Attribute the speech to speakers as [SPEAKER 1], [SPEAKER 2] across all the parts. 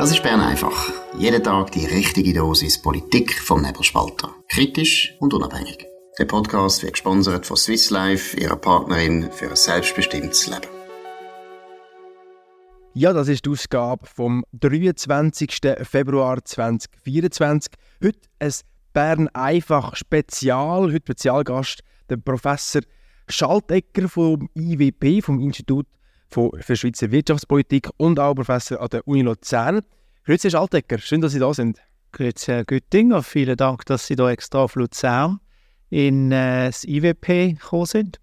[SPEAKER 1] Das ist Bern einfach. Jeden Tag die richtige Dosis Politik vom Nebelspalter. Kritisch und unabhängig. Der Podcast wird gesponsert von Swiss Life, ihrer Partnerin für ein selbstbestimmtes Leben.
[SPEAKER 2] Ja, das ist die Ausgabe vom 23. Februar 2024. Heute ein Bern einfach Spezial. Heute Spezialgast der Professor Schaltegger vom IWP, vom Institut für Schweizer Wirtschaftspolitik und auch Professor an der Uni Luzern. Grüezi, Herr Schaltegger, schön, dass Sie da sind.
[SPEAKER 3] Grüezi, Herr Güttinger. Vielen Dank, dass Sie da extra auf Luzern in äh, das IWP gekommen sind.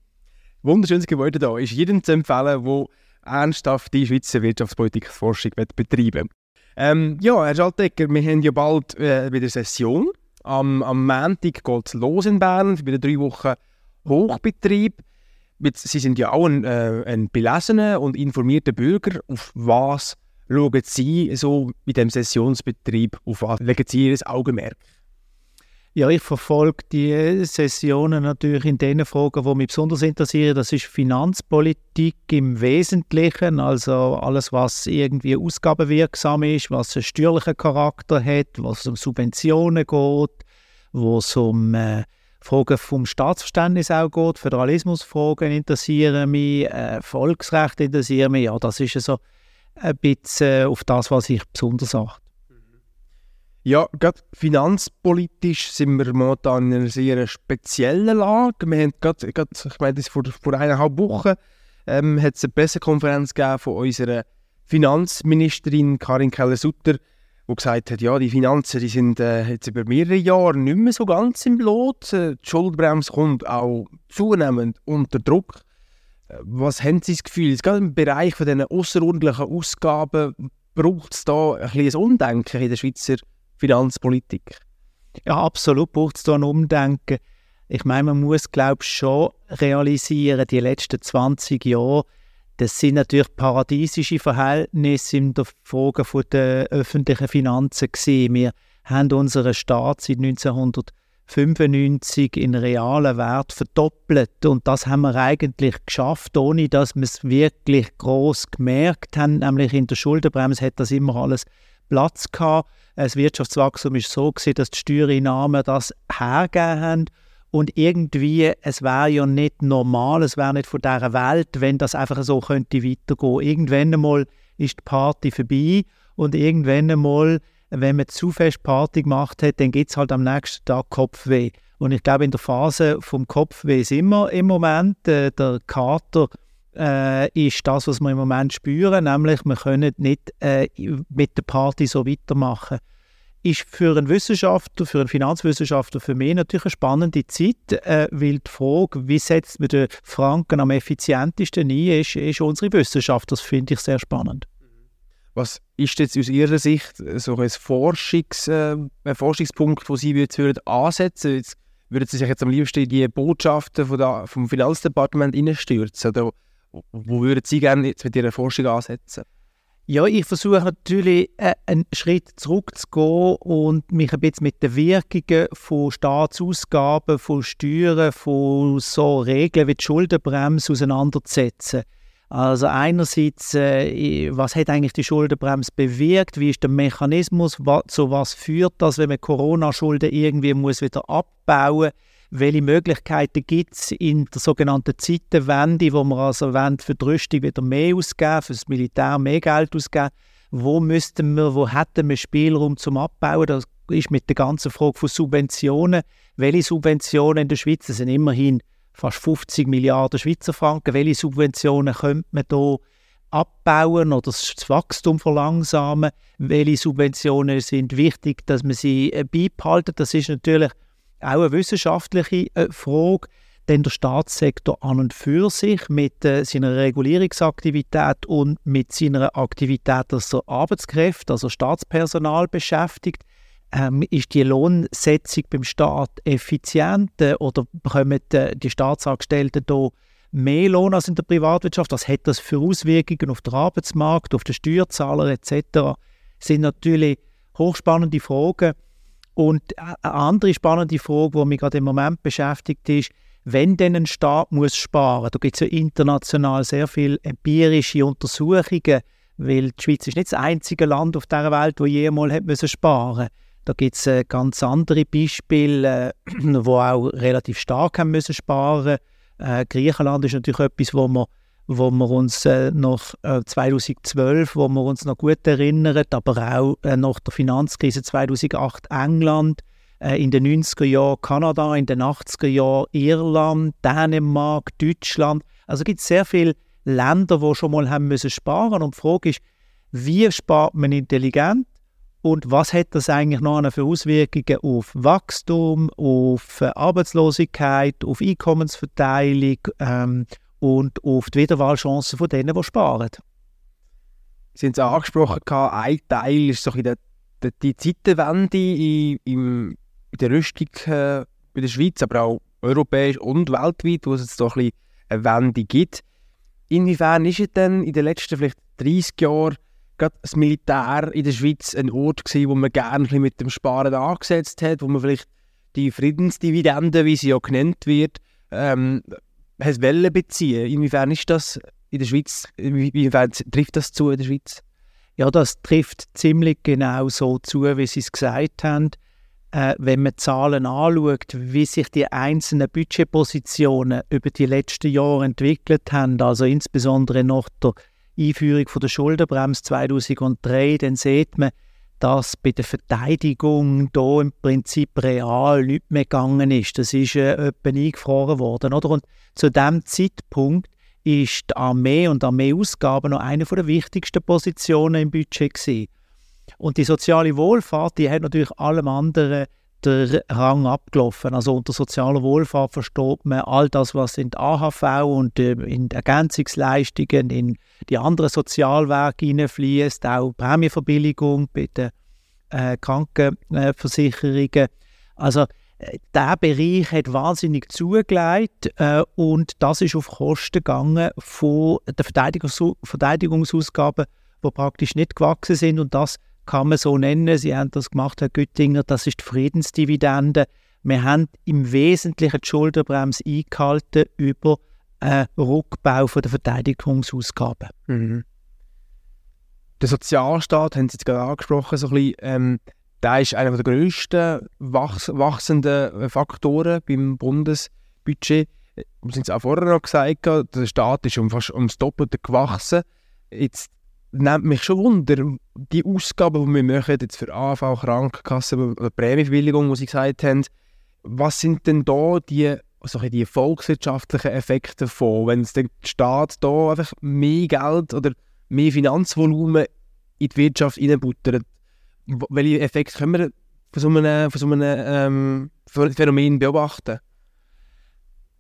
[SPEAKER 2] Wunderschönes Gebäude da. Ist jedem zu empfehlen, der ernsthaft die Schweizer Wirtschaftspolitikforschung betreiben ähm, Ja, Herr Schaltegger, wir haben ja bald äh, wieder Session. Am, am Montag geht es los in Bern, wieder drei Wochen Hochbetrieb. Sie sind ja auch ein, äh, ein belesener und informierter Bürger. Auf was schauen Sie so mit dem Sessionsbetrieb, auf was legen Sie Ihr Augenmerk?
[SPEAKER 3] Ja, ich verfolge die Sessionen natürlich in den Fragen, die mich besonders interessieren. Das ist Finanzpolitik im Wesentlichen, also alles, was irgendwie ausgabenwirksam ist, was einen steuerlichen Charakter hat, was um Subventionen geht, wo es um äh, Fragen vom Staatsverständnis auch geht, Föderalismusfragen interessieren mich, äh, Volksrecht interessieren mich. Ja, das ist so ein bisschen äh, auf das, was ich besonders achte.
[SPEAKER 2] Ja, gerade finanzpolitisch sind wir momentan in einer sehr speziellen Lage. Wir haben gerade, gerade ich meine, vor, vor eineinhalb Wochen ähm, hat es eine Pressekonferenz gegeben von unserer Finanzministerin Karin Keller-Sutter, wo gesagt hat, ja, die Finanzen die sind äh, jetzt über mehrere Jahre nicht mehr so ganz im Lot. Äh, die Schuldbremse kommt auch zunehmend unter Druck. Äh, was haben Sie das Gefühl, jetzt gerade im Bereich von diesen außerordentlichen Ausgaben braucht es da ein ein Umdenken in der Schweizer Finanzpolitik?
[SPEAKER 3] Ja, absolut braucht es da ein Umdenken. Ich meine, man muss, glaube ich, schon realisieren, die letzten 20 Jahre, das sind natürlich paradiesische Verhältnisse in der Frage der öffentlichen Finanzen gewesen. Wir haben unseren Staat seit 1995 in realen Wert verdoppelt und das haben wir eigentlich geschafft, ohne dass wir es wirklich groß gemerkt haben. Nämlich in der Schuldenbremse hat das immer alles Platz gehabt. Das Wirtschaftswachstum ist so gewesen, dass die Steuereinnahmen das hergegeben haben und irgendwie, es wäre ja nicht normal, es wäre nicht von dieser Welt, wenn das einfach so könnte weitergehen. Irgendwann einmal ist die Party vorbei und irgendwann einmal, wenn man zu fest Party gemacht hat, dann gibt es halt am nächsten Tag Kopfweh. Und ich glaube, in der Phase vom Kopfweh sind wir im Moment. Äh, der Kater äh, ist das, was wir im Moment spüren, nämlich wir können nicht äh, mit der Party so weitermachen ist für einen Wissenschaftler, für einen Finanzwissenschaftler, für mich natürlich eine spannende Zeit, äh, weil die Frage, wie setzt man den Franken am effizientesten ein, ist, ist unsere Wissenschaft. Das finde ich sehr spannend.
[SPEAKER 2] Was ist jetzt aus Ihrer Sicht so ein, Forschungs, äh, ein Forschungspunkt, wo Sie jetzt würden ansetzen würden? Würden Sie sich jetzt am liebsten in die Botschaften von der, vom Finanzdepartement hineinstürzen? Oder wo würden Sie gerne jetzt mit Ihrer Forschung ansetzen?
[SPEAKER 3] Ja, ich versuche natürlich äh, einen Schritt zurückzugehen und mich ein bisschen mit den Wirkungen von Staatsausgaben, von Steuern, von so Regeln wie die Schuldenbremse auseinanderzusetzen. Also einerseits, äh, was hat eigentlich die Schuldenbremse bewirkt? Wie ist der Mechanismus? Zu was führt das, wenn man Corona-Schulden irgendwie muss wieder abbauen muss? Welche Möglichkeiten gibt es in der sogenannten Zeitenwende, wo wir also wollen, für die Rüstung wieder mehr ausgeben, für das Militär mehr Geld ausgeben. Wo müssten wir, wo hätten wir Spielraum zum Abbauen? Das ist mit der ganzen Frage von Subventionen. Welche Subventionen in der Schweiz? Das sind immerhin fast 50 Milliarden Schweizer Franken. Welche Subventionen könnte man hier abbauen oder das Wachstum verlangsamen? Welche Subventionen sind wichtig, dass man sie äh, beibehalten? Das ist natürlich auch eine wissenschaftliche äh, Frage, denn der Staatssektor an und für sich mit äh, seiner Regulierungsaktivität und mit seiner Aktivität, dass er Arbeitskräfte, also Staatspersonal beschäftigt, ähm, ist die Lohnsetzung beim Staat effizient äh, oder bekommen äh, die Staatsangestellten hier mehr Lohn als in der Privatwirtschaft? Was hat das für Auswirkungen auf den Arbeitsmarkt, auf den Steuerzahler etc.? Das sind natürlich hochspannende Fragen und eine andere spannende Frage, die mich gerade im Moment beschäftigt, ist, wenn denn ein Staat muss sparen, da gibt es ja international sehr viele empirische Untersuchungen, weil die Schweiz ist nicht das einzige Land auf dieser Welt, wo jemals hat müssen sparen Da gibt es äh, ganz andere Beispiele, äh, wo auch relativ stark haben müssen sparen. Äh, Griechenland ist natürlich etwas, wo wir wo wir uns äh, nach äh, 2012, wo wir uns noch gut erinnern, aber auch äh, nach der Finanzkrise 2008 England, äh, in den 90er Jahren Kanada, in den 80er Jahren Irland, Dänemark, Deutschland. Also gibt es sehr viele Länder, die schon mal haben müssen sparen und die Frage ist, wie spart man intelligent und was hat das eigentlich noch für Auswirkungen auf Wachstum, auf äh, Arbeitslosigkeit, auf Einkommensverteilung ähm, und auf die Wiederwahlchancen von denen, die sparen.
[SPEAKER 2] Sie haben es angesprochen, ein Teil ist so die, die, die Zeitenwende in, in, in der Rüstung äh, bei der Schweiz, aber auch europäisch und weltweit, wo es jetzt doch ein eine Wende gibt. Inwiefern ist es denn in den letzten vielleicht 30 Jahren gerade das Militär in der Schweiz ein Ort gewesen, wo man gerne mit dem Sparen angesetzt hat, wo man vielleicht die Friedensdividende, wie sie ja genannt wird, ähm, has Welle beziehen. Inwiefern ist das in der Schweiz, inwiefern trifft das zu in der Schweiz?
[SPEAKER 3] Ja, das trifft ziemlich genau so zu, wie Sie es gesagt haben. Äh, wenn man Zahlen anschaut, wie sich die einzelnen Budgetpositionen über die letzten Jahre entwickelt haben, also insbesondere nach der Einführung von der Schuldenbremse 2003, dann sieht man, dass bei der Verteidigung da im Prinzip real nichts mehr gegangen ist. Das ist äh, eingefroren worden. Oder? Und zu dem Zeitpunkt ist die Armee und Armeeausgaben noch eine der wichtigsten Positionen im Budget gewesen. Und die soziale Wohlfahrt, die hat natürlich allem anderen den Rang abgelaufen. Also unter sozialer Wohlfahrt versteht man all das, was in die AHV und äh, in Ergänzungsleistungen, in die anderen Sozialwerke hineinfließt, auch Prämienverbilligung bei den äh, Krankenversicherungen. Also äh, der Bereich hat wahnsinnig zugelegt äh, und das ist auf Kosten gegangen von den Verteidigungs Verteidigungsausgaben, die praktisch nicht gewachsen sind und das kann man so nennen. Sie haben das gemacht, Herr Güttinger, das ist die Friedensdividende. Wir haben im Wesentlichen die Schuldenbremse eingehalten über einen Rückbau der Verteidigungsausgaben. Mhm.
[SPEAKER 2] Der Sozialstaat, haben Sie jetzt gerade angesprochen, so ein bisschen, ähm, der ist einer der grössten wachs wachsenden Faktoren beim Bundesbudget. Wir haben es auch vorher noch gesagt, der Staat ist um fast ums Doppelte gewachsen. Jetzt nimmt mich schon Wunder, die Ausgaben, die wir machen, jetzt für AV, Krankenkasse oder Prämienverbilligung, die Sie gesagt haben, was sind denn da die, also die volkswirtschaftlichen Effekte davon, wenn der Staat da einfach mehr Geld oder mehr Finanzvolumen in die Wirtschaft reinbuttert? Welche Effekte können wir von so einem, von so einem ähm, Phänomen beobachten?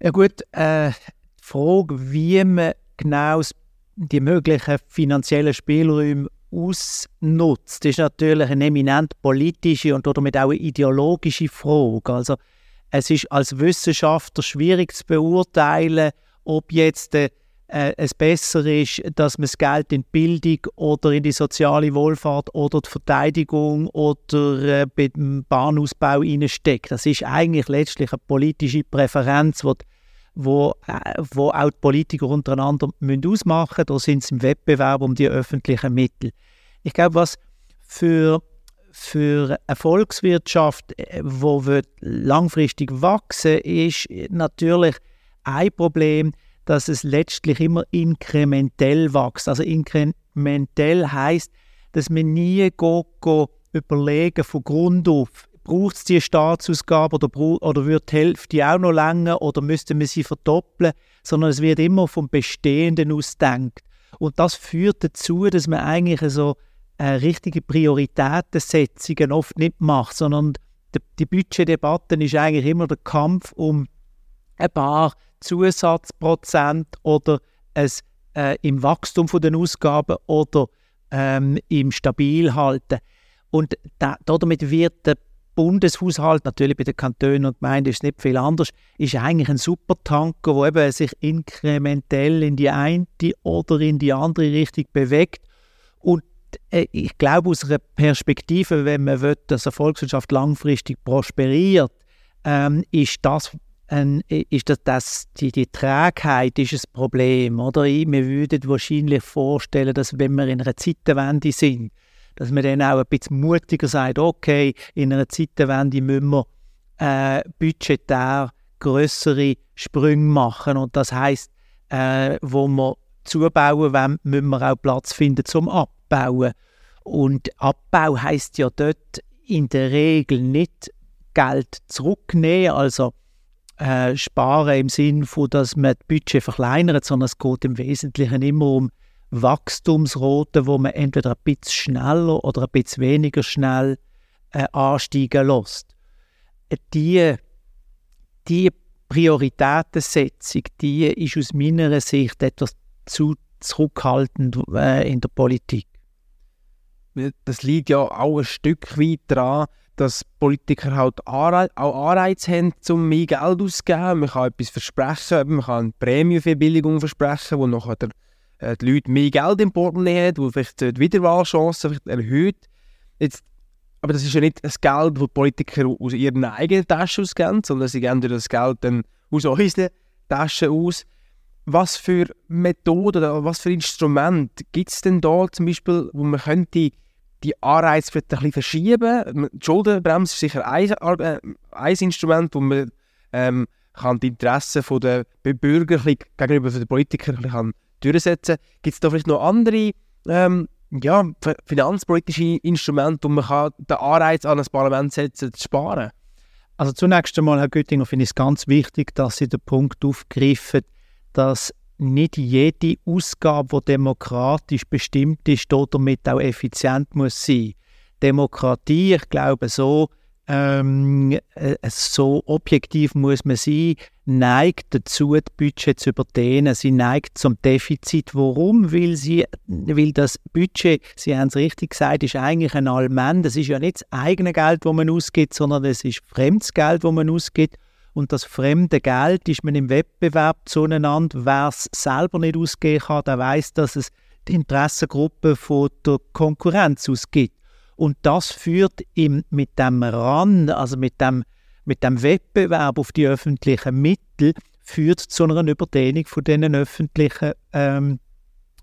[SPEAKER 3] Ja gut, äh, die Frage, wie man genau das die möglichen finanziellen Spielräume ausnutzt, ist natürlich eine eminent politische und damit auch eine ideologische Frage. Also es ist als Wissenschaftler schwierig zu beurteilen, ob jetzt äh, es besser ist, dass man das Geld in die Bildung oder in die soziale Wohlfahrt oder die Verteidigung oder äh, beim Bahnausbau steckt. Das ist eigentlich letztlich eine politische Präferenz, die wo, äh, wo auch die Politiker untereinander müssen ausmachen müssen. Da sind sie im Wettbewerb um die öffentlichen Mittel. Ich glaube, was für, für eine Volkswirtschaft, die äh, langfristig wachsen ist natürlich ein Problem, dass es letztlich immer inkrementell wächst. Also inkrementell heißt, dass man nie go, go überlegen von Grund auf, braucht es die Staatsausgabe oder, oder wird die Hälfte auch noch länger oder müsste man sie verdoppeln, sondern es wird immer vom Bestehenden ausdenkt. Und das führt dazu, dass man eigentlich so äh, richtige Prioritätensetzungen oft nicht macht, sondern die, die Budgetdebatte ist eigentlich immer der Kampf um ein paar Zusatzprozent oder es äh, im Wachstum von den Ausgaben oder ähm, im Stabilhalten. Und da, damit wird der Bundeshaushalt, natürlich bei den Kantonen und Gemeinden ist es nicht viel anders, ist eigentlich ein Supertanker, der eben sich inkrementell in die eine oder in die andere Richtung bewegt. Und äh, ich glaube, aus einer Perspektive, wenn man will, dass eine Volkswirtschaft langfristig prosperiert, ähm, ist das ein, ist das, das die, die Trägheit ist ein Problem, oder? Wir würden wahrscheinlich vorstellen, dass wenn wir in einer Zeitenwende sind, dass man dann auch ein bisschen mutiger sagt, okay, in einer Zeitenwende müssen wir äh, budgetär größere Sprünge machen und das heißt, äh, wo wir zubauen wollen, müssen wir auch Platz finden zum Abbauen. Und Abbau heißt ja dort in der Regel nicht Geld zurücknehmen, also äh, sparen im Sinn von, dass man das Budget verkleinert, sondern es geht im Wesentlichen immer um Wachstumsroten, wo man entweder ein bisschen schneller oder ein bisschen weniger schnell äh, ansteigen lässt. Die, die Prioritätensetzung, die ist aus meiner Sicht etwas zu zurückhaltend äh, in der Politik.
[SPEAKER 2] Das liegt ja auch ein Stück weit daran, dass Politiker halt auch Anreiz haben, um mehr Geld auszugeben. Man kann etwas versprechen, man kann eine Prämienverbilligung versprechen, wo nachher der, äh, die Leute mehr Geld im Portemonnaie haben, wo vielleicht die Wiederwahlchancen erhöht. Jetzt, aber das ist ja nicht das Geld, das Politiker aus ihren eigenen Taschen ausgeben, sondern sie geben das Geld dann aus unseren Taschen aus. Was für Methoden oder was für Instrumente gibt es denn da zum Beispiel, wo man könnte die Anreize vielleicht ein bisschen verschieben. Die Schuldenbremse ist sicher ein, äh, ein Instrument, wo man ähm, kann die Interessen der Bürger gegenüber den Politikern kann durchsetzen. Gibt es da vielleicht noch andere ähm, ja, finanzpolitische Instrumente, kann den Anreiz an das Parlament setzen zu sparen?
[SPEAKER 3] Also zunächst einmal, Herr Göttinger, finde ich es ganz wichtig, dass Sie den Punkt aufgreifen, dass nicht jede Ausgabe, die demokratisch bestimmt ist, damit auch effizient muss sein. Demokratie, ich glaube so, ähm, äh, so objektiv muss man sein, neigt dazu, das Budget zu überdehnen. Sie neigt zum Defizit. Warum? Weil, sie, weil das Budget, Sie haben es richtig gesagt, ist eigentlich ein Allmann. Das ist ja nicht das eigene Geld, das man ausgibt, sondern es ist fremdes Geld, das man ausgibt und das fremde Geld ist man im Wettbewerb zueinander. Wer es selber nicht ausgeben kann, der weiß, dass es die Interessengruppe von der Konkurrenz ausgibt. Und das führt ihm mit dem Ran, also mit dem, mit dem Wettbewerb auf die öffentlichen Mittel, führt zu einer Überdehnung von diesen öffentlichen ähm,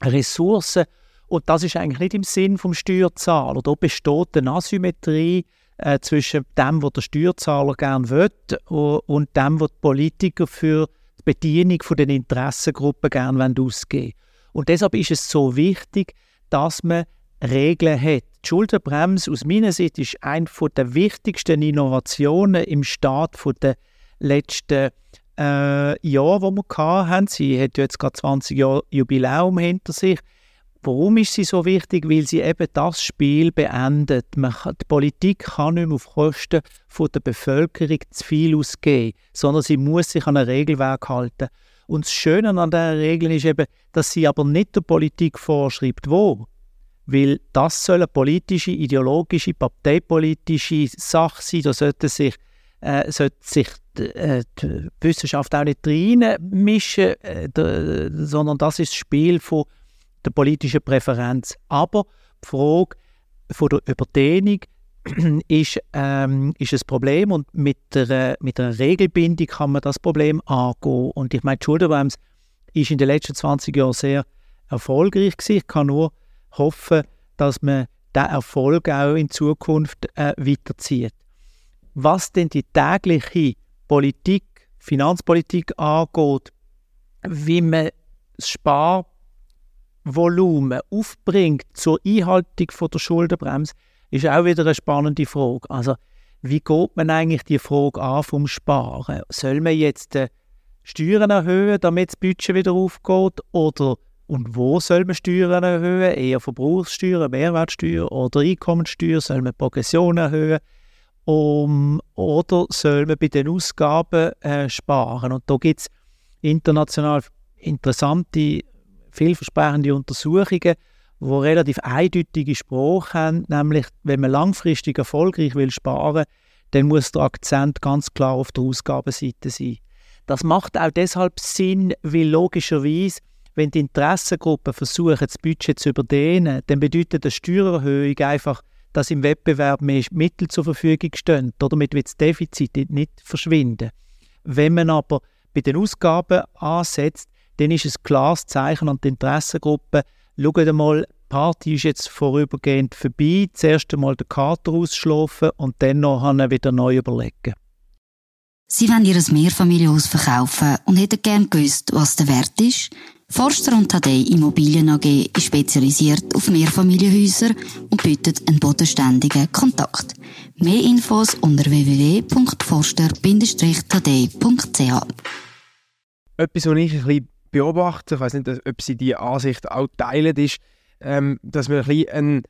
[SPEAKER 3] Ressourcen. Und das ist eigentlich nicht im Sinn vom Steuerzahler. Da besteht eine Asymmetrie äh, zwischen dem, was der Steuerzahler gerne will und dem, was die Politiker für die Bedienung von den Interessengruppen gerne ausgeben wollen. Und deshalb ist es so wichtig, dass man Regeln hat. Die Schuldenbremse aus meiner Sicht ist eine der wichtigsten Innovationen im Staat der letzten äh, Jahre, die wir hatten. Sie hat jetzt gerade 20 Jahre Jubiläum hinter sich. Warum ist sie so wichtig? Weil sie eben das Spiel beendet. Man, die Politik kann nicht mehr auf Kosten von der Bevölkerung zu viel ausgeben, sondern sie muss sich an ein Regelwerk halten. Und das Schöne an dieser Regel ist eben, dass sie aber nicht der Politik vorschreibt, wo. Weil das soll eine politische, ideologische, parteipolitische Sache sein. Da sollte sich, äh, sollte sich äh, die Wissenschaft auch nicht reinmischen, äh, sondern das ist das Spiel von der politischen Präferenz. Aber die Frage von der Überdehnung ist, ähm, ist ein Problem und mit der, mit der Regelbindung kann man das Problem angehen. Und ich meine, die Schuldenbremse ist in den letzten 20 Jahren sehr erfolgreich gewesen. Ich kann nur hoffen, dass man diesen Erfolg auch in Zukunft äh, weiterzieht. Was denn die tägliche Politik, Finanzpolitik angeht, wie man das Spar Volumen aufbringt zur Einhaltung von der Schuldenbremse, ist auch wieder eine spannende Frage. Also, wie geht man eigentlich die Frage an vom Sparen? Soll man jetzt äh, Steuern erhöhen, damit das Budget wieder aufgeht? Oder und wo soll man Steuern erhöhen? Eher Verbrauchssteuer, Mehrwertsteuer oder Einkommensteuer? Soll man Progression erhöhen? Um, oder soll man bei den Ausgaben äh, sparen? Und da gibt es international interessante vielversprechende Untersuchungen, die relativ eindeutige Sprache haben, nämlich wenn man langfristig erfolgreich will sparen, dann muss der Akzent ganz klar auf der Ausgabenseite sein. Das macht auch deshalb Sinn, weil logischerweise, wenn die Interessengruppen versuchen, das Budget zu überdehnen, dann bedeutet eine Steuererhöhung einfach, dass im Wettbewerb mehr Mittel zur Verfügung stehen. Damit wird das Defizit nicht verschwinden. Wenn man aber bei den Ausgaben ansetzt, dann ist es ein klares Zeichen an die Interessengruppe, schaut einmal, Party ist jetzt vorübergehend vorbei, zuerst einmal den Kater ausschlafen und dann noch wieder neu überlegen.
[SPEAKER 4] Sie wollen ihr Mehrfamilienhaus verkaufen und hätten gern gewusst, was der Wert ist. Forster und Tadei Immobilien AG ist spezialisiert auf Mehrfamilienhäuser und bietet einen bodenständigen Kontakt. Mehr Infos unter www.forster-tadei.ch
[SPEAKER 2] Etwas, was ich ein bisschen beobachte, ich weiß nicht, ob Sie diese Ansicht auch teilen, ist, ähm, dass wir ein bisschen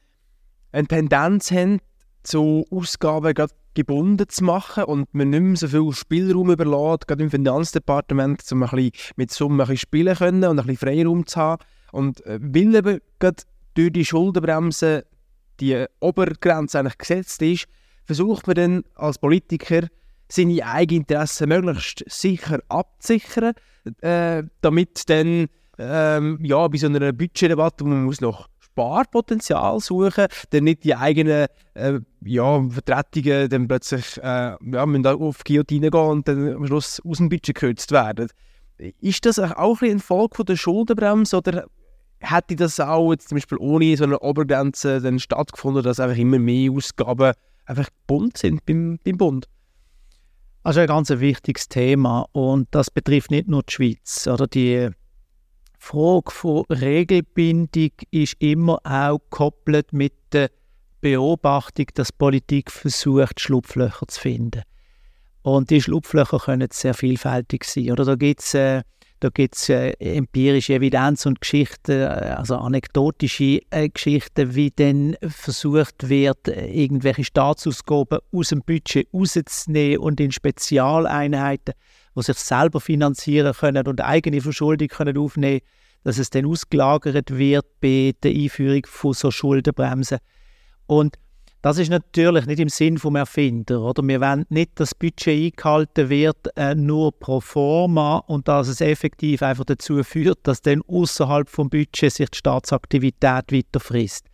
[SPEAKER 2] eine, Tendenz haben, zu Ausgaben gebunden zu machen und man nicht mehr so viel Spielraum überlässt, gerade im Finanzdepartement, um ein bisschen mit Summen ein bisschen spielen können und ein bisschen Freiraum zu haben. Und äh, weil eben gerade durch die Schuldenbremse die Obergrenze eigentlich gesetzt ist, versucht man dann als Politiker, seine eigenen Interessen möglichst sicher abzusichern, äh, damit dann ähm, ja, bei so einer Budgetdebatte, wo man muss noch Sparpotenzial suchen, dann nicht die eigenen äh, ja, Vertretungen dann plötzlich äh, ja, müssen auf Guillotine gehen und dann am Schluss aus dem Budget gekürzt werden. Ist das auch ein Folge der Schuldenbremse oder hätte das auch jetzt zum Beispiel ohne so eine Obergrenze dann stattgefunden, dass einfach immer mehr Ausgaben einfach bunt sind beim, beim Bund?
[SPEAKER 3] Also ein ganz wichtiges Thema und das betrifft nicht nur die Schweiz oder die Frage von Regelbindung ist immer auch gekoppelt mit der Beobachtung, dass Politik versucht, Schlupflöcher zu finden. Und die Schlupflöcher können sehr vielfältig sein. Oder da gibt es äh, da gibt's, äh, empirische Evidenz und Geschichten, äh, also anekdotische äh, Geschichten, wie dann versucht wird, äh, irgendwelche Staatsausgaben aus dem Budget rauszunehmen und in Spezialeinheiten die sich selber finanzieren können und eigene Verschuldung können aufnehmen können, dass es dann ausgelagert wird bei der Einführung von so Schuldenbremsen. Und das ist natürlich nicht im Sinn vom Erfinder. Oder? Wir wollen nicht, dass das Budget eingehalten wird, äh, nur pro forma und dass es effektiv einfach dazu führt, dass dann außerhalb vom Budget sich die Staatsaktivität weiter frisst.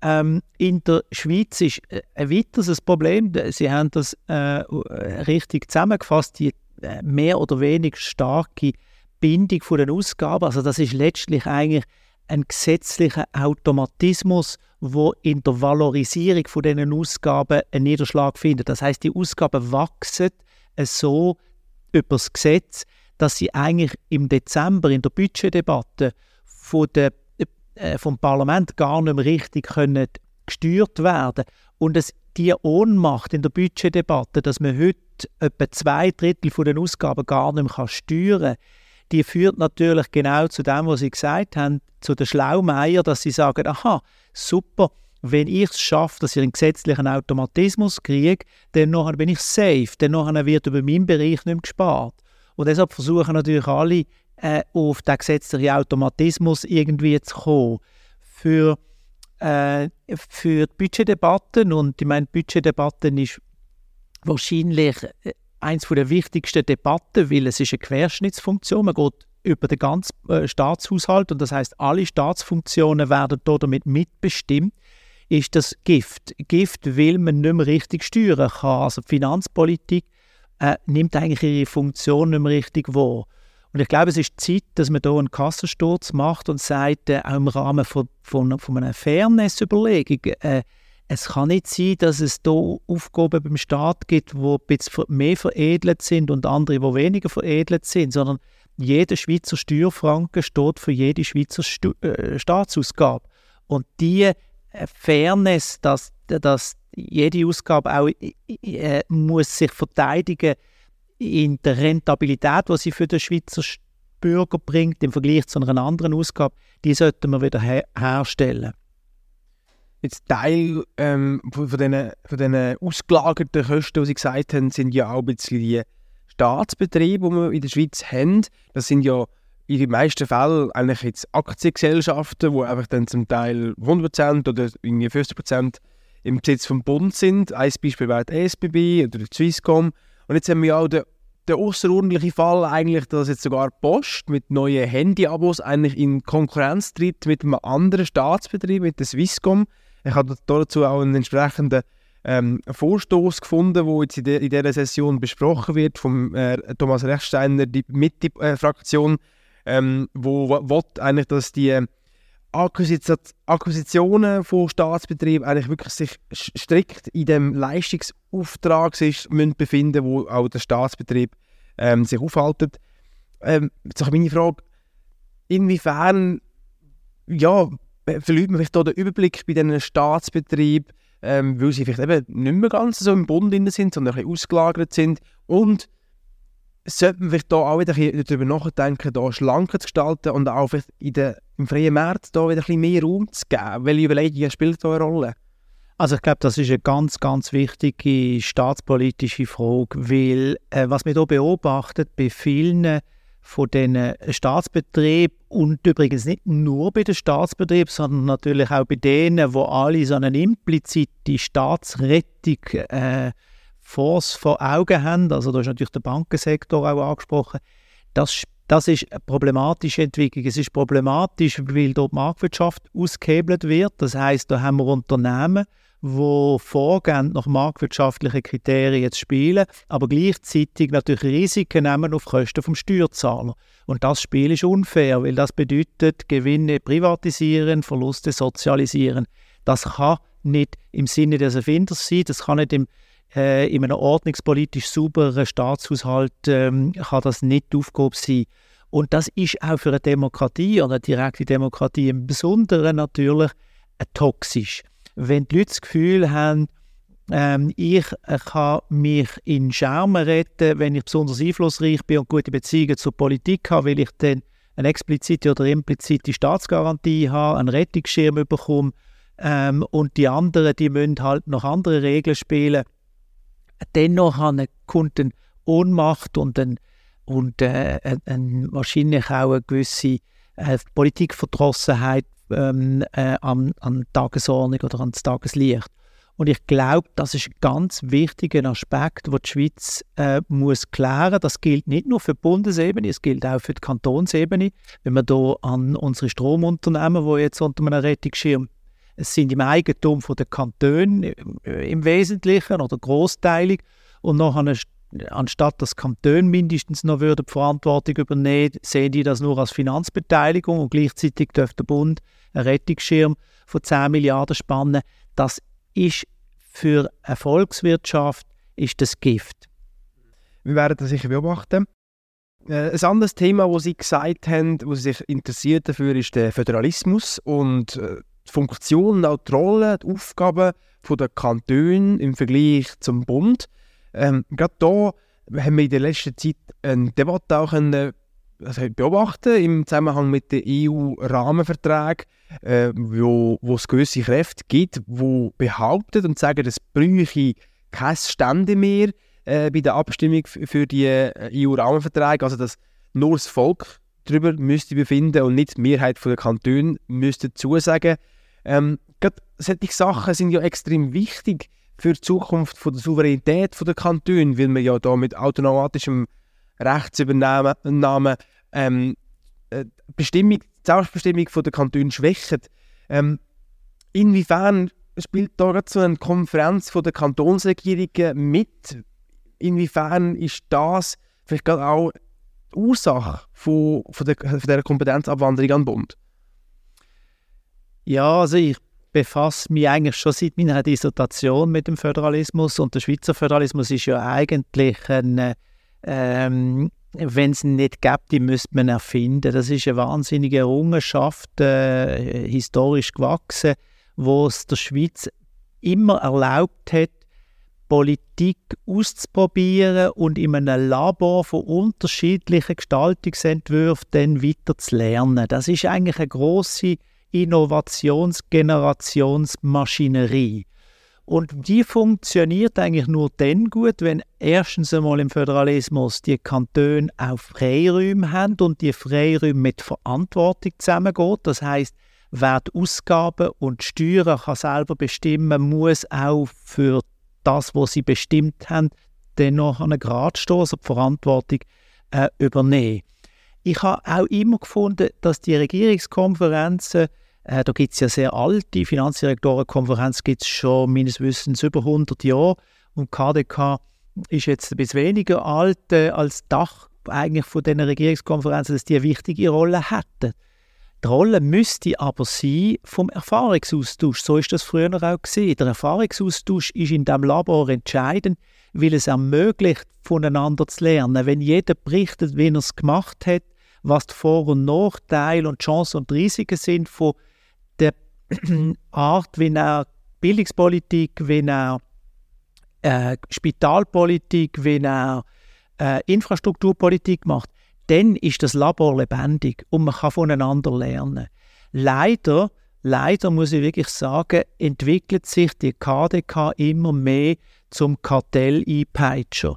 [SPEAKER 3] Ähm, in der Schweiz ist äh, ein weiteres Problem, Sie haben das äh, richtig zusammengefasst, die mehr oder weniger starke Bindung von den Ausgaben. Also das ist letztlich eigentlich ein gesetzlicher Automatismus, wo in der Valorisierung von diesen Ausgaben einen Niederschlag findet. Das heißt, die Ausgaben wachsen so über das Gesetz, dass sie eigentlich im Dezember in der Budgetdebatte von der, äh, vom Parlament gar nicht mehr richtig können gesteuert werden und es die Ohnmacht in der Budgetdebatte, dass man heute etwa zwei Drittel den Ausgaben gar nicht mehr steuern kann, die führt natürlich genau zu dem, was Sie gesagt haben, zu den Schlaumeier, dass sie sagen, aha, super, wenn ich es schaffe, dass ich einen gesetzlichen Automatismus kriege, dann nachher bin ich safe, dann nachher wird über meinen Bereich nicht mehr gespart. Und deshalb versuchen natürlich alle, äh, auf den gesetzlichen Automatismus irgendwie zu kommen. Für, äh, für die Budgetdebatten, und ich meine, Budgetdebatten ist wahrscheinlich äh, eins der wichtigsten Debatten, weil es ist eine Querschnittsfunktion. Man geht über den ganzen äh, Staatshaushalt und das heißt, alle Staatsfunktionen werden damit mitbestimmt. Ist das Gift? Gift will man nicht mehr richtig steuern kann. Also die Finanzpolitik äh, nimmt eigentlich ihre Funktion nicht mehr richtig wahr. Und ich glaube, es ist Zeit, dass man hier einen Kassensturz macht und sagt, äh, auch im Rahmen von, von, von einer Fairness-Überlegung, äh, es kann nicht sein, dass es hier Aufgaben beim Staat gibt, die ein bisschen mehr veredelt sind und andere, die weniger veredelt sind, sondern jeder Schweizer Steuerfranken steht für jede Schweizer Stu äh, Staatsausgabe. Und diese äh, Fairness, dass, dass jede Ausgabe auch äh, muss sich verteidigen in der Rentabilität, die sie für den Schweizer Bürger bringt, im Vergleich zu einer anderen Ausgabe, die sollten wir wieder her herstellen.
[SPEAKER 2] Jetzt Teil ähm, von, von, diesen, ausgelagerten Kosten, die Sie gesagt haben, sind ja auch ein bisschen die Staatsbetriebe, die wir in der Schweiz haben. Das sind ja in den meisten Fällen eigentlich jetzt Aktiengesellschaften, die einfach dann zum Teil 100% oder irgendwie 50% im Besitz vom Bund sind. Ein Beispiel wäre die SBB oder die Swisscom. Und jetzt haben wir ja auch den, den außerordentlichen Fall eigentlich, dass jetzt sogar Post mit neuen Handyabos eigentlich in Konkurrenz tritt mit einem anderen Staatsbetrieb, mit der Swisscom. Ich habe dazu auch einen entsprechenden ähm, Vorstoß gefunden, der jetzt in, de, in dieser Session besprochen wird vom äh, Thomas Rechsteiner, die Mitte-Fraktion, ähm, wo will eigentlich, dass die Akquisitionen von Staatsbetrieben eigentlich wirklich sich strikt in dem Leistungsauftrag sich müssen befinden, wo auch der Staatsbetrieb ähm, sich aufhaltet. Ähm, jetzt meine Frage, inwiefern ja, verliert man vielleicht da den Überblick bei diesen Staatsbetrieben, ähm, weil sie vielleicht eben nicht mehr ganz so im Bund sind, sondern ein bisschen ausgelagert sind und sollte man vielleicht da auch wieder darüber nachdenken, da schlanker zu gestalten und auch vielleicht in der, im freien Markt da wieder ein bisschen mehr Raum zu geben? Welche Überlegungen spielt da eine Rolle?
[SPEAKER 3] Also ich glaube, das ist eine ganz, ganz wichtige staatspolitische Frage, weil äh, was wir hier beobachtet bei vielen von den Staatsbetrieben und übrigens nicht nur bei den Staatsbetrieben, sondern natürlich auch bei denen, wo alle so eine implizite Staatsrettung äh, vor Augen haben, also da ist natürlich der Bankensektor auch angesprochen, das, das ist eine problematische Entwicklung. Es ist problematisch, weil dort die Marktwirtschaft ausgehebelt wird. Das heißt, da haben wir Unternehmen, die vorgehen, nach marktwirtschaftlichen Kriterien zu spielen, aber gleichzeitig natürlich Risiken nehmen auf Kosten vom Steuerzahler. Und das Spiel ist unfair, weil das bedeutet Gewinne privatisieren, Verluste sozialisieren. Das kann nicht im Sinne des Erfinders sein, das kann nicht im äh, in einem ordnungspolitisch sauberen Staatshaushalt ähm, kann das nicht die Aufgabe sein. Und das ist auch für eine Demokratie und eine direkte Demokratie im Besonderen natürlich äh, toxisch. Wenn die Leute das Gefühl haben, ähm, ich äh, kann mich in Schermen retten, wenn ich besonders einflussreich bin und gute Beziehungen zur Politik habe, weil ich dann eine explizite oder implizite Staatsgarantie habe, einen Rettungsschirm bekomme ähm, und die anderen, die müssen halt nach anderen Regeln spielen. Dennoch eine Kunden Ohnmacht und, ein, und äh, ein, wahrscheinlich auch eine gewisse äh, Politikverdrossenheit ähm, äh, an, an Tagesordnung oder ans Tageslicht. Und ich glaube, das ist ein ganz wichtiger Aspekt, den die Schweiz äh, muss klären. Das gilt nicht nur für die Bundesebene, es gilt auch für die Kantonsebene. Wenn wir hier an unsere Stromunternehmen, die jetzt unter einem Rettungsschirm es sind im Eigentum der Kantone äh, im Wesentlichen oder großteilig und nachher anstatt dass Kantone mindestens noch würde die Verantwortung übernehmen, sehen die das nur als Finanzbeteiligung und gleichzeitig dürfte der Bund einen Rettungsschirm von 10 Milliarden spannen. Das ist für eine Volkswirtschaft ist das Gift.
[SPEAKER 2] Wir werden das sicher beobachten. Äh, ein anderes Thema, das Sie gesagt haben, Sie sich interessiert dafür, ist der Föderalismus und äh, die Funktion, auch die Rolle, die Aufgaben der Kantone im Vergleich zum Bund. Ähm, gerade da haben wir in der letzten Zeit eine Debatte auch können, also beobachten im Zusammenhang mit den EU-Rahmenverträgen, äh, wo, wo es gewisse Kräfte gibt, die behaupten und sagen, es bräuchte kein Stände mehr äh, bei der Abstimmung für die äh, EU-Rahmenverträge, also dass nur das Volk darüber müsste befinden und nicht die Mehrheit der Kantone müsste zusagen. Ähm, gerade solche Sachen sind ja extrem wichtig für die Zukunft von der Souveränität der Kantone, weil man ja da mit automatischem Rechtsübernahme ähm, äh, Bestimmung, die Selbstbestimmung der Kantone schwächt. Ähm, inwiefern spielt da so eine Konferenz der Kantonsregierungen mit? Inwiefern ist das vielleicht gerade auch die Ursache von, von, der, von dieser Kompetenzabwanderung an Bund?
[SPEAKER 3] Ja, also ich befasse mich eigentlich schon seit meiner Dissertation mit dem Föderalismus und der Schweizer Föderalismus ist ja eigentlich ein, ähm, wenn es ihn nicht gibt, die müsste man erfinden. Das ist eine wahnsinnige Errungenschaft, äh, historisch gewachsen, wo es der Schweiz immer erlaubt hat, Politik auszuprobieren und in einem Labor von unterschiedlichen Gestaltungsentwürfen dann weiter zu lernen. Das ist eigentlich eine große Innovationsgenerationsmaschinerie. Und die funktioniert eigentlich nur dann gut, wenn erstens einmal im Föderalismus die Kantone auch Freiräume haben und die Freiräume mit Verantwortung zusammengehen. Das heißt, wer die Ausgaben und Steuern kann selber bestimmen muss, auch für das, was sie bestimmt haben, dann noch an einen Grad stehen, also die Verantwortung äh, übernehmen. Ich habe auch immer gefunden, dass die Regierungskonferenzen Äh, da gibt es ja sehr alte Finanzdirektorenkonferenz, gibt es schon meines Wissens über 100 Jahre. Und KDK ist jetzt ein bisschen weniger alt äh, als Dach eigentlich von den Regierungskonferenzen, dass die eine wichtige Rolle hätten. Die Rolle müsste aber sein vom Erfahrungsaustausch. So ist das früher auch gesehen. Der Erfahrungsaustausch ist in diesem Labor entscheidend, weil es ermöglicht, voneinander zu lernen. Wenn jeder berichtet, wie er es gemacht hat, was die Vor- und Nachteile und Chancen und Risiken sind von Art, wie er Bildungspolitik, wie er äh, Spitalpolitik, wie er äh, Infrastrukturpolitik macht, dann ist das Labor lebendig und man kann voneinander lernen. Leider, leider muss ich wirklich sagen, entwickelt sich die KDK immer mehr zum Kartell-Einpeitscher.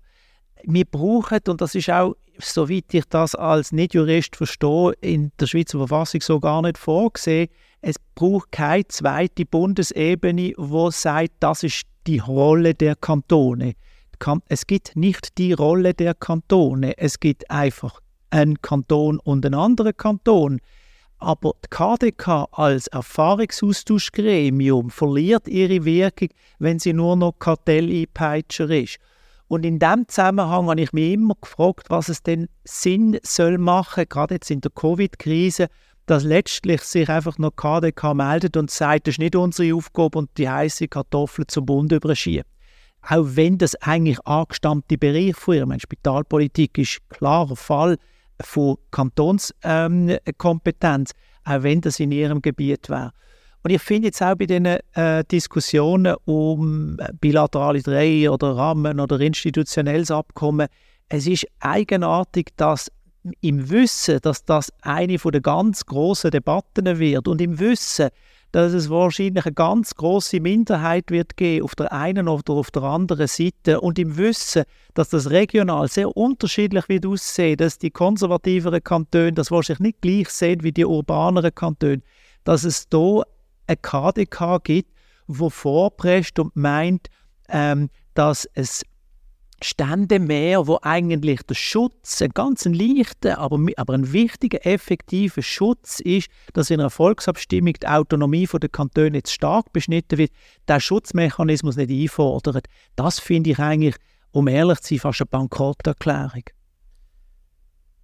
[SPEAKER 3] Wir brauchen, und das ist auch, soweit ich das als Nicht-Jurist verstehe, in der Schweizer Verfassung so gar nicht vorgesehen, es braucht keine zweite Bundesebene, wo sagt, das ist die Rolle der Kantone. Es gibt nicht die Rolle der Kantone, es gibt einfach einen Kanton und einen anderen Kanton. Aber die KDK als Erfahrungsaustauschgremium verliert ihre Wirkung, wenn sie nur noch Kartelleinpeitscher ist. Und in dem Zusammenhang habe ich mich immer gefragt, was es denn Sinn soll machen, gerade jetzt in der Covid-Krise, dass letztlich sich einfach noch KDK meldet und sagt, das ist nicht unsere Aufgabe und die heiße Kartoffel zum Bund überschiebt. Auch wenn das eigentlich angestammte Bereich von ihr, meine Spitalpolitik ist klarer Fall, von Kantonskompetenz, ähm, auch wenn das in ihrem Gebiet wäre. Und ich finde jetzt auch bei diesen äh, Diskussionen um bilaterale Dreh oder Rahmen oder institutionelles Abkommen, es ist eigenartig, dass im Wissen, dass das eine der ganz großen Debatten wird und im Wissen, dass es wahrscheinlich eine ganz große Minderheit wird geben auf der einen oder auf der anderen Seite und im Wissen, dass das regional sehr unterschiedlich wird aussehen, dass die konservativeren Kantone das wahrscheinlich nicht gleich sehen wie die urbaneren Kantone, dass es da eine KDK gibt, wo vorpresst und meint, ähm, dass es Stände mehr, wo eigentlich der Schutz, ein ganz leichter, aber, aber ein wichtiger, effektiver Schutz ist, dass in einer Volksabstimmung die Autonomie der Kantone jetzt stark beschnitten wird, der Schutzmechanismus nicht einfordert. Das finde ich eigentlich, um ehrlich zu sein, fast eine Bankrotterklärung.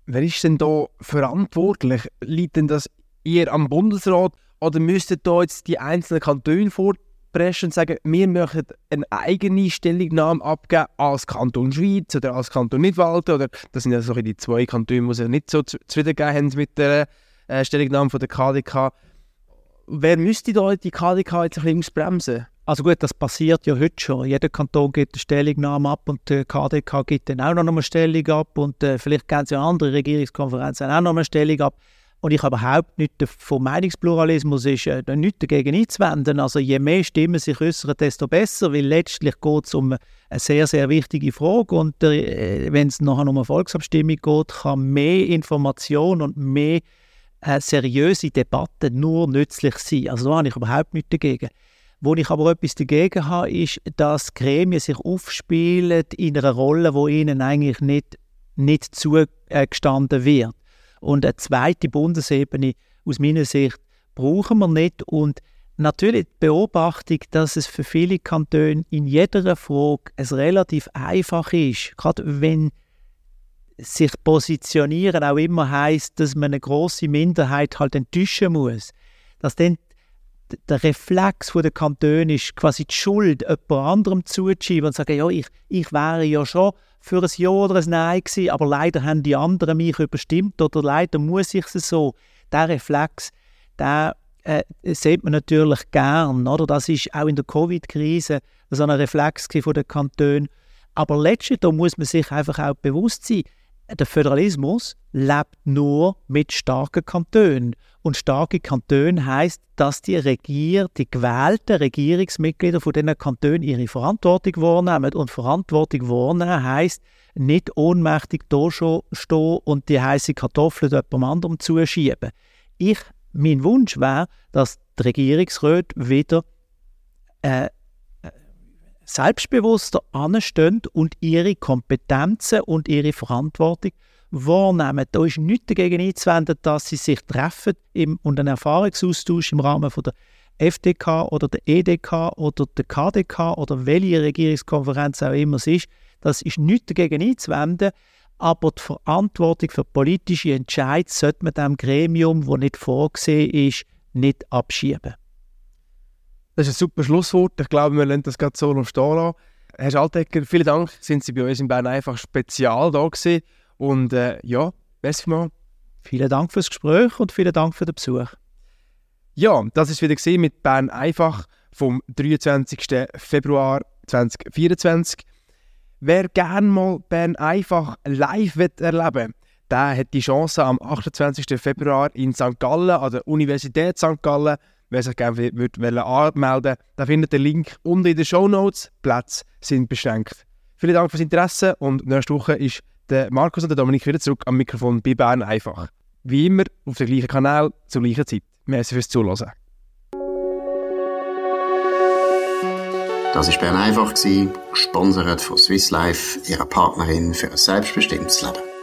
[SPEAKER 2] Wer ist denn da verantwortlich? Liegt denn das eher am Bundesrat oder müssten da jetzt die einzelnen Kantone vor preschen und sagen, wir möchten eine eigene Stellungnahme abgeben als Kanton Schweiz oder als Kanton Nidwalden. Oder das sind ja so die zwei Kantone, die sich nicht so zufrieden gegeben haben mit der äh, Stellungnahme von der KDK. Wer müsste da die KDK jetzt ein bisschen ausbremsen?
[SPEAKER 3] Also gut, das passiert ja heute schon. Jeder Kanton gibt eine Stellungnahme ab und die KDK gibt dann auch noch eine Stellung ab und äh, vielleicht geben sie ja andere Regierungskonferenzen auch noch eine Stellung ab. Und ich habe überhaupt nicht vom Meinungspluralismus ist äh, nichts dagegen einzuwenden. Also je mehr Stimmen sich äußern, desto besser, weil letztlich geht es um eine sehr, sehr wichtige Frage. Und äh, wenn es nachher um eine Volksabstimmung geht, kann mehr Information und mehr äh, seriöse Debatte nur nützlich sein. Also da habe ich überhaupt nichts dagegen. Wo ich aber etwas dagegen habe, ist, dass Gremien sich aufspielen in einer Rolle, wo ihnen eigentlich nicht, nicht zugestanden wird. Und eine zweite Bundesebene aus meiner Sicht brauchen wir nicht. Und natürlich die Beobachtung, dass es für viele Kantone in jeder Frage es relativ einfach ist, gerade wenn sich positionieren auch immer heißt, dass man eine große Minderheit halt enttäuschen muss, dass dann der Reflex der Kantone ist, quasi die Schuld jemand anderem zuzuschieben und zu sagen, ja, ich, ich wäre ja schon für ein Ja oder ein Nein gewesen, aber leider haben die anderen mich überstimmt oder leider muss ich es so. Der Reflex, der äh, sieht man natürlich gern, oder? Das ist auch in der Covid-Krise so ein Reflex von den Kantonen. Aber letztlich, da muss man sich einfach auch bewusst sein, der Föderalismus lebt nur mit starken Kantonen. Und starke Kantone heißt, dass die Regier, die gewählten Regierungsmitglieder von diesen Kantonen ihre Verantwortung wahrnehmen. Und Verantwortung wahrnehmen heißt, nicht ohnmächtig da stehen und die heiße Kartoffel jemandem anderem zuschieben. Ich, mein Wunsch wäre, dass die Regierungsräte wieder äh, selbstbewusster anstehen und ihre Kompetenzen und ihre Verantwortung wahrnehmen. Da ist nichts dagegen einzuwenden, dass sie sich treffen im, und einen Erfahrungsaustausch im Rahmen von der FDK oder der EDK oder der KDK oder welche Regierungskonferenz auch immer es ist. Das ist nichts dagegen einzuwenden. Aber die Verantwortung für politische Entscheidungen sollte man dem Gremium, das nicht vorgesehen ist, nicht abschieben.
[SPEAKER 2] Das ist ein super Schlusswort. Ich glaube, wir lassen das gerade so stehen lassen. Herr Schaltegger, vielen Dank, sind Sie bei uns in Bern einfach spezial da gewesen. Und äh, ja, besten mal.
[SPEAKER 3] Vielen Dank fürs Gespräch und vielen Dank für den Besuch.
[SPEAKER 2] Ja, das ist wieder gesehen mit Bern einfach vom 23. Februar 2024. Wer gerne mal Bern einfach live erleben will, der hat die Chance am 28. Februar in St. Gallen, an der Universität St. Gallen. Wer sich gerne würde anmelden der findet den Link unten in den Show Notes. Plätze sind beschränkt. Vielen Dank fürs Interesse und nächste Woche ist der Markus und der Dominik wieder zurück am Mikrofon bei Bern einfach. Wie immer auf dem gleichen Kanal zur gleichen Zeit. Merci fürs Zuhören.
[SPEAKER 1] Das war Bern einfach, gesponsert von Swiss Life, ihrer Partnerin für ein selbstbestimmtes Leben.